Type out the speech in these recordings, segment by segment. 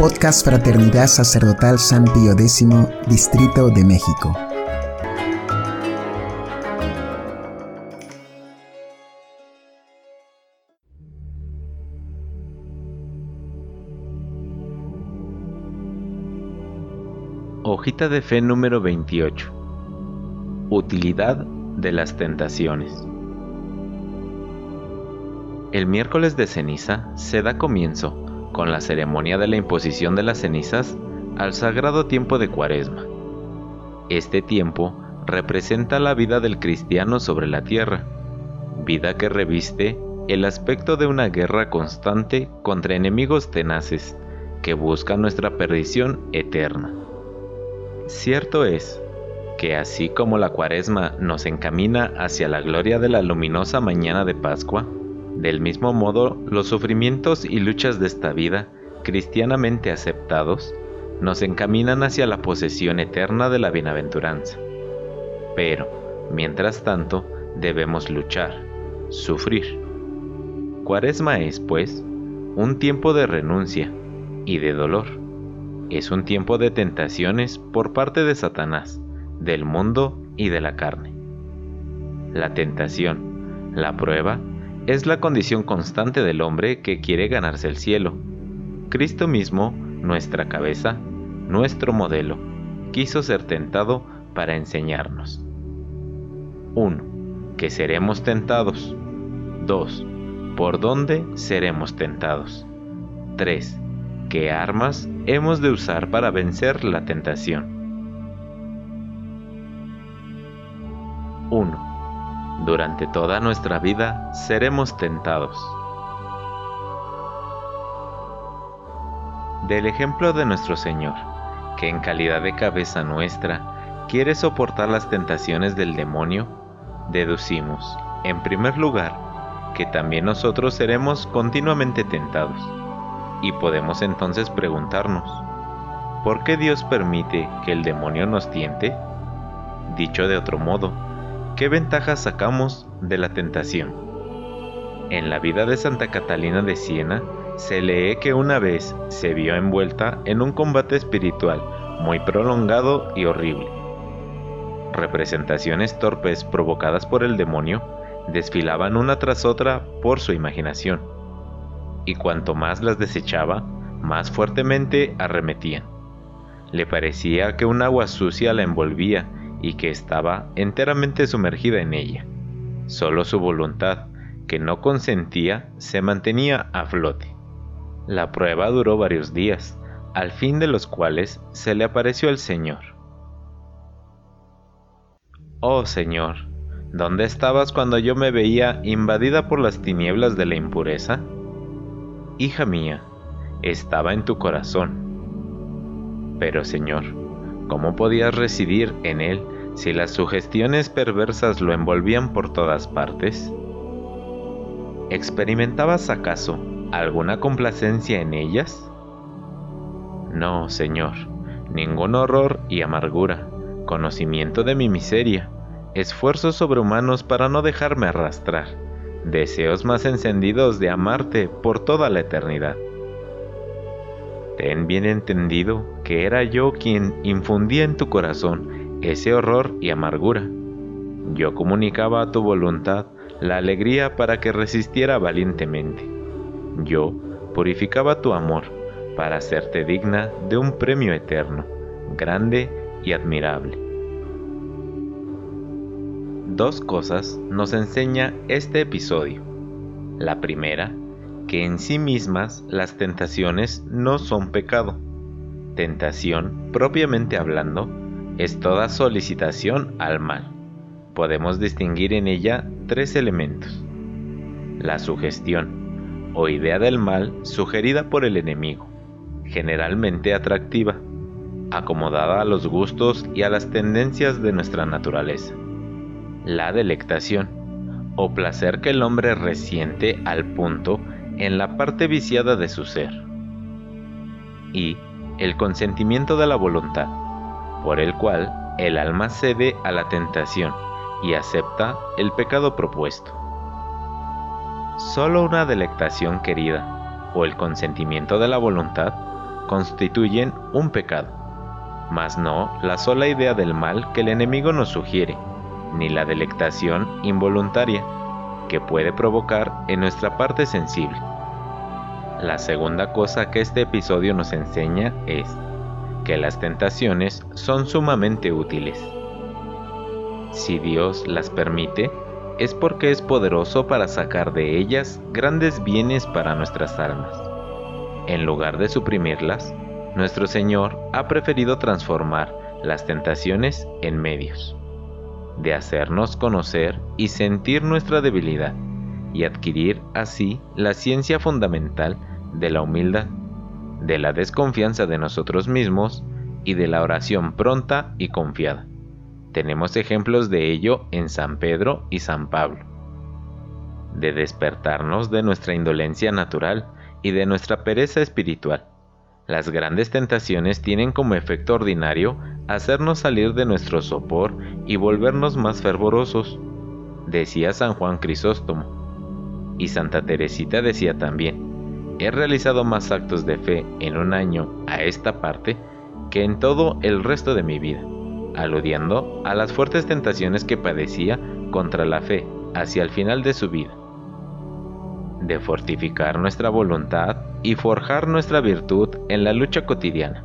Podcast Fraternidad Sacerdotal San Pío X, Distrito de México. Hojita de fe número 28. Utilidad de las tentaciones. El miércoles de ceniza se da comienzo, con la ceremonia de la imposición de las cenizas, al sagrado tiempo de Cuaresma. Este tiempo representa la vida del cristiano sobre la tierra, vida que reviste el aspecto de una guerra constante contra enemigos tenaces que buscan nuestra perdición eterna. Cierto es que así como la cuaresma nos encamina hacia la gloria de la luminosa mañana de Pascua, del mismo modo los sufrimientos y luchas de esta vida, cristianamente aceptados, nos encaminan hacia la posesión eterna de la bienaventuranza. Pero, mientras tanto, debemos luchar, sufrir. Cuaresma es, pues, un tiempo de renuncia y de dolor es un tiempo de tentaciones por parte de Satanás, del mundo y de la carne. La tentación, la prueba, es la condición constante del hombre que quiere ganarse el cielo. Cristo mismo, nuestra cabeza, nuestro modelo, quiso ser tentado para enseñarnos. 1. Que seremos tentados. 2. ¿Por dónde seremos tentados? 3 ¿Qué armas hemos de usar para vencer la tentación? 1. Durante toda nuestra vida seremos tentados. Del ejemplo de nuestro Señor, que en calidad de cabeza nuestra quiere soportar las tentaciones del demonio, deducimos, en primer lugar, que también nosotros seremos continuamente tentados y podemos entonces preguntarnos, ¿por qué Dios permite que el demonio nos tiente? Dicho de otro modo, ¿qué ventajas sacamos de la tentación? En la vida de Santa Catalina de Siena se lee que una vez se vio envuelta en un combate espiritual muy prolongado y horrible. Representaciones torpes provocadas por el demonio desfilaban una tras otra por su imaginación y cuanto más las desechaba, más fuertemente arremetían. Le parecía que un agua sucia la envolvía y que estaba enteramente sumergida en ella. Solo su voluntad, que no consentía, se mantenía a flote. La prueba duró varios días, al fin de los cuales se le apareció el Señor. Oh Señor, ¿dónde estabas cuando yo me veía invadida por las tinieblas de la impureza? hija mía, estaba en tu corazón. Pero Señor, ¿cómo podías residir en él si las sugestiones perversas lo envolvían por todas partes? ¿Experimentabas acaso alguna complacencia en ellas? No, Señor, ningún horror y amargura, conocimiento de mi miseria, esfuerzos sobrehumanos para no dejarme arrastrar deseos más encendidos de amarte por toda la eternidad. Ten bien entendido que era yo quien infundía en tu corazón ese horror y amargura. Yo comunicaba a tu voluntad la alegría para que resistiera valientemente. Yo purificaba tu amor para hacerte digna de un premio eterno, grande y admirable. Dos cosas nos enseña este episodio. La primera, que en sí mismas las tentaciones no son pecado. Tentación, propiamente hablando, es toda solicitación al mal. Podemos distinguir en ella tres elementos. La sugestión, o idea del mal sugerida por el enemigo, generalmente atractiva, acomodada a los gustos y a las tendencias de nuestra naturaleza la delectación, o placer que el hombre resiente al punto en la parte viciada de su ser, y el consentimiento de la voluntad, por el cual el alma cede a la tentación y acepta el pecado propuesto. Solo una delectación querida, o el consentimiento de la voluntad, constituyen un pecado, mas no la sola idea del mal que el enemigo nos sugiere, ni la delectación involuntaria que puede provocar en nuestra parte sensible. La segunda cosa que este episodio nos enseña es que las tentaciones son sumamente útiles. Si Dios las permite, es porque es poderoso para sacar de ellas grandes bienes para nuestras almas. En lugar de suprimirlas, nuestro Señor ha preferido transformar las tentaciones en medios, de hacernos conocer y sentir nuestra debilidad y adquirir así la ciencia fundamental de la humildad, de la desconfianza de nosotros mismos y de la oración pronta y confiada. Tenemos ejemplos de ello en San Pedro y San Pablo. De despertarnos de nuestra indolencia natural y de nuestra pereza espiritual. Las grandes tentaciones tienen como efecto ordinario hacernos salir de nuestro sopor y volvernos más fervorosos, decía San Juan Crisóstomo. Y Santa Teresita decía también, he realizado más actos de fe en un año a esta parte que en todo el resto de mi vida, aludiendo a las fuertes tentaciones que padecía contra la fe hacia el final de su vida, de fortificar nuestra voluntad y forjar nuestra virtud en la lucha cotidiana.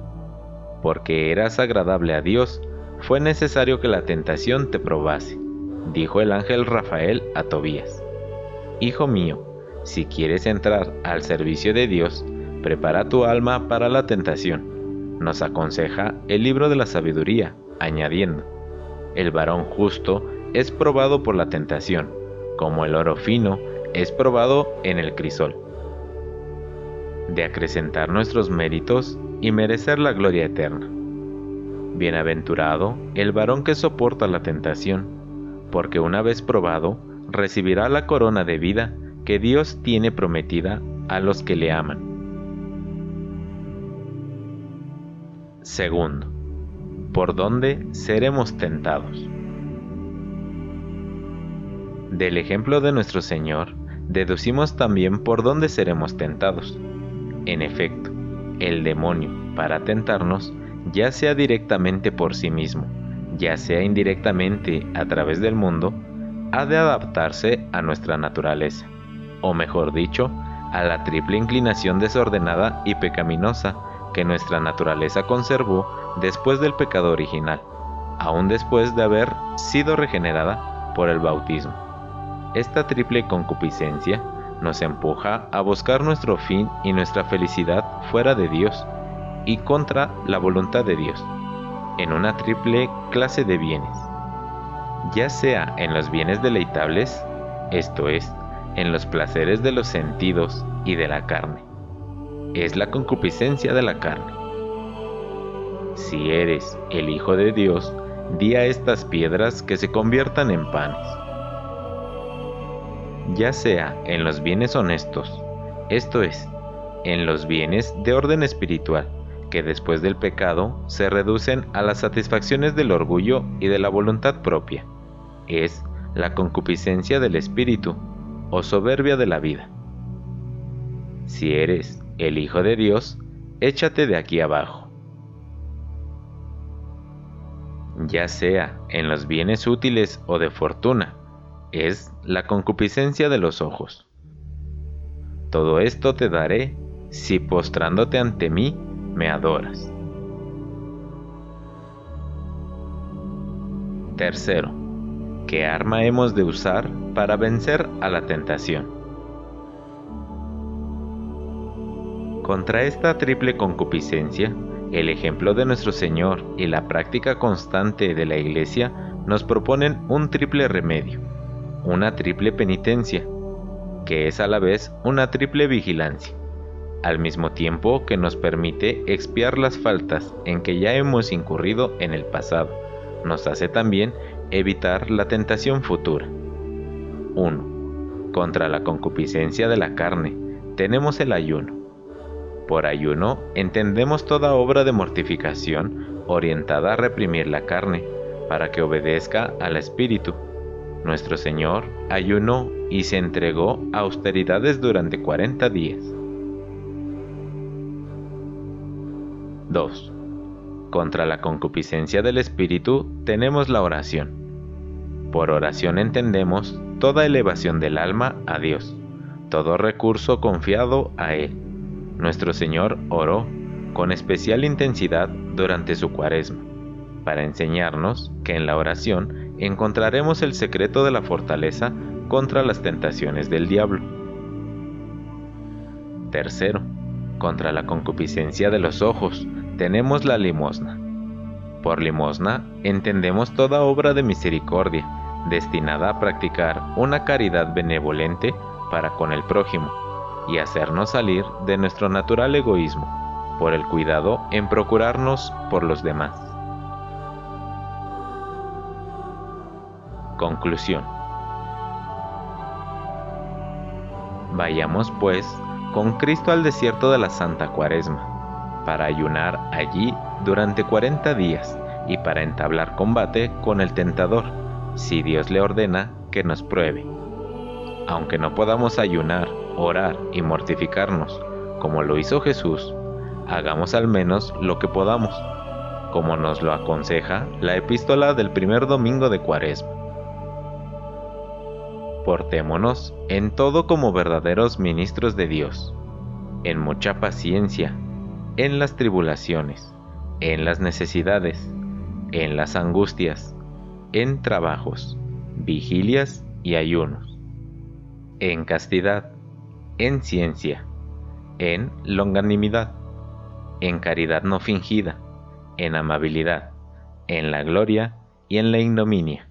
Porque eras agradable a Dios, fue necesario que la tentación te probase, dijo el ángel Rafael a Tobías. Hijo mío, si quieres entrar al servicio de Dios, prepara tu alma para la tentación. Nos aconseja el libro de la sabiduría, añadiendo, el varón justo es probado por la tentación, como el oro fino es probado en el crisol. De acrecentar nuestros méritos y merecer la gloria eterna. Bienaventurado el varón que soporta la tentación, porque una vez probado, recibirá la corona de vida que Dios tiene prometida a los que le aman. Segundo, ¿por dónde seremos tentados? Del ejemplo de nuestro Señor, deducimos también por dónde seremos tentados. En efecto, el demonio, para tentarnos, ya sea directamente por sí mismo, ya sea indirectamente a través del mundo, ha de adaptarse a nuestra naturaleza o mejor dicho, a la triple inclinación desordenada y pecaminosa que nuestra naturaleza conservó después del pecado original, aún después de haber sido regenerada por el bautismo. Esta triple concupiscencia nos empuja a buscar nuestro fin y nuestra felicidad fuera de Dios y contra la voluntad de Dios, en una triple clase de bienes, ya sea en los bienes deleitables, esto es, en los placeres de los sentidos y de la carne. Es la concupiscencia de la carne. Si eres el Hijo de Dios, di a estas piedras que se conviertan en panes. Ya sea en los bienes honestos, esto es, en los bienes de orden espiritual, que después del pecado se reducen a las satisfacciones del orgullo y de la voluntad propia, es la concupiscencia del espíritu, o soberbia de la vida. Si eres el Hijo de Dios, échate de aquí abajo. Ya sea en los bienes útiles o de fortuna, es la concupiscencia de los ojos. Todo esto te daré si postrándote ante mí me adoras. Tercero, ¿Qué arma hemos de usar para vencer a la tentación? Contra esta triple concupiscencia, el ejemplo de nuestro Señor y la práctica constante de la Iglesia nos proponen un triple remedio, una triple penitencia, que es a la vez una triple vigilancia, al mismo tiempo que nos permite expiar las faltas en que ya hemos incurrido en el pasado, nos hace también Evitar la tentación futura. 1. Contra la concupiscencia de la carne tenemos el ayuno. Por ayuno entendemos toda obra de mortificación orientada a reprimir la carne para que obedezca al espíritu. Nuestro Señor ayunó y se entregó a austeridades durante 40 días. 2. Contra la concupiscencia del espíritu tenemos la oración. Por oración entendemos toda elevación del alma a Dios, todo recurso confiado a Él. Nuestro Señor oró con especial intensidad durante su cuaresma, para enseñarnos que en la oración encontraremos el secreto de la fortaleza contra las tentaciones del diablo. Tercero, contra la concupiscencia de los ojos tenemos la limosna. Por limosna entendemos toda obra de misericordia destinada a practicar una caridad benevolente para con el prójimo y hacernos salir de nuestro natural egoísmo por el cuidado en procurarnos por los demás. Conclusión. Vayamos pues con Cristo al desierto de la Santa Cuaresma, para ayunar allí durante 40 días y para entablar combate con el tentador, si Dios le ordena que nos pruebe. Aunque no podamos ayunar, orar y mortificarnos como lo hizo Jesús, hagamos al menos lo que podamos, como nos lo aconseja la epístola del primer domingo de Cuaresma. Portémonos en todo como verdaderos ministros de Dios, en mucha paciencia, en las tribulaciones, en las necesidades, en las angustias, en trabajos, vigilias y ayunos, en castidad, en ciencia, en longanimidad, en caridad no fingida, en amabilidad, en la gloria y en la ignominia,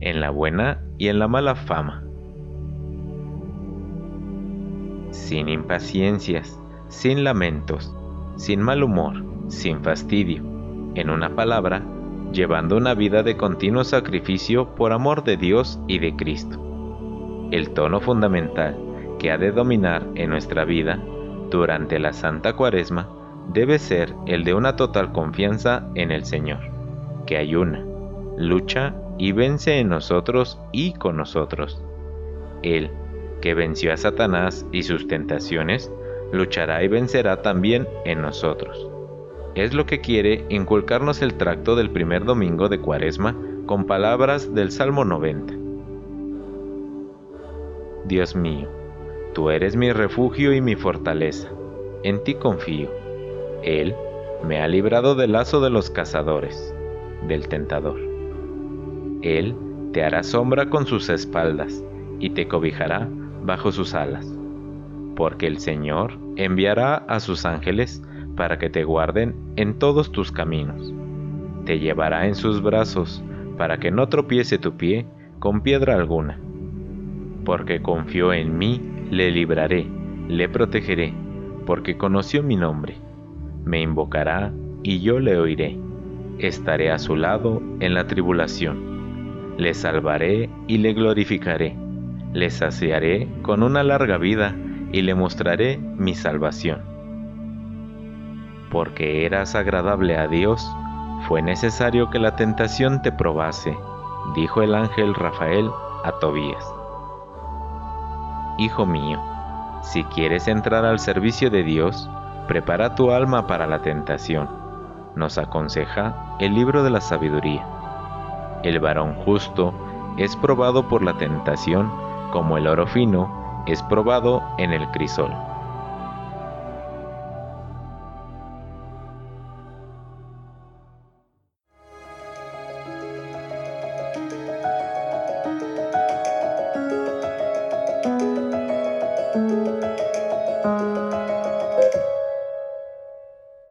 en la buena y en la mala fama. Sin impaciencias, sin lamentos, sin mal humor, sin fastidio, en una palabra, llevando una vida de continuo sacrificio por amor de Dios y de Cristo. El tono fundamental que ha de dominar en nuestra vida durante la Santa Cuaresma debe ser el de una total confianza en el Señor, que ayuna, lucha y vence en nosotros y con nosotros. Él, que venció a Satanás y sus tentaciones, luchará y vencerá también en nosotros. Es lo que quiere inculcarnos el tracto del primer domingo de Cuaresma con palabras del Salmo 90. Dios mío, tú eres mi refugio y mi fortaleza, en ti confío. Él me ha librado del lazo de los cazadores, del tentador. Él te hará sombra con sus espaldas y te cobijará bajo sus alas, porque el Señor enviará a sus ángeles para que te guarden en todos tus caminos. Te llevará en sus brazos para que no tropiece tu pie con piedra alguna. Porque confió en mí, le libraré, le protegeré, porque conoció mi nombre. Me invocará y yo le oiré. Estaré a su lado en la tribulación. Le salvaré y le glorificaré le saciaré con una larga vida y le mostraré mi salvación. Porque eras agradable a Dios, fue necesario que la tentación te probase, dijo el ángel Rafael a Tobías. Hijo mío, si quieres entrar al servicio de Dios, prepara tu alma para la tentación, nos aconseja el libro de la sabiduría. El varón justo es probado por la tentación como el oro fino es probado en el crisol.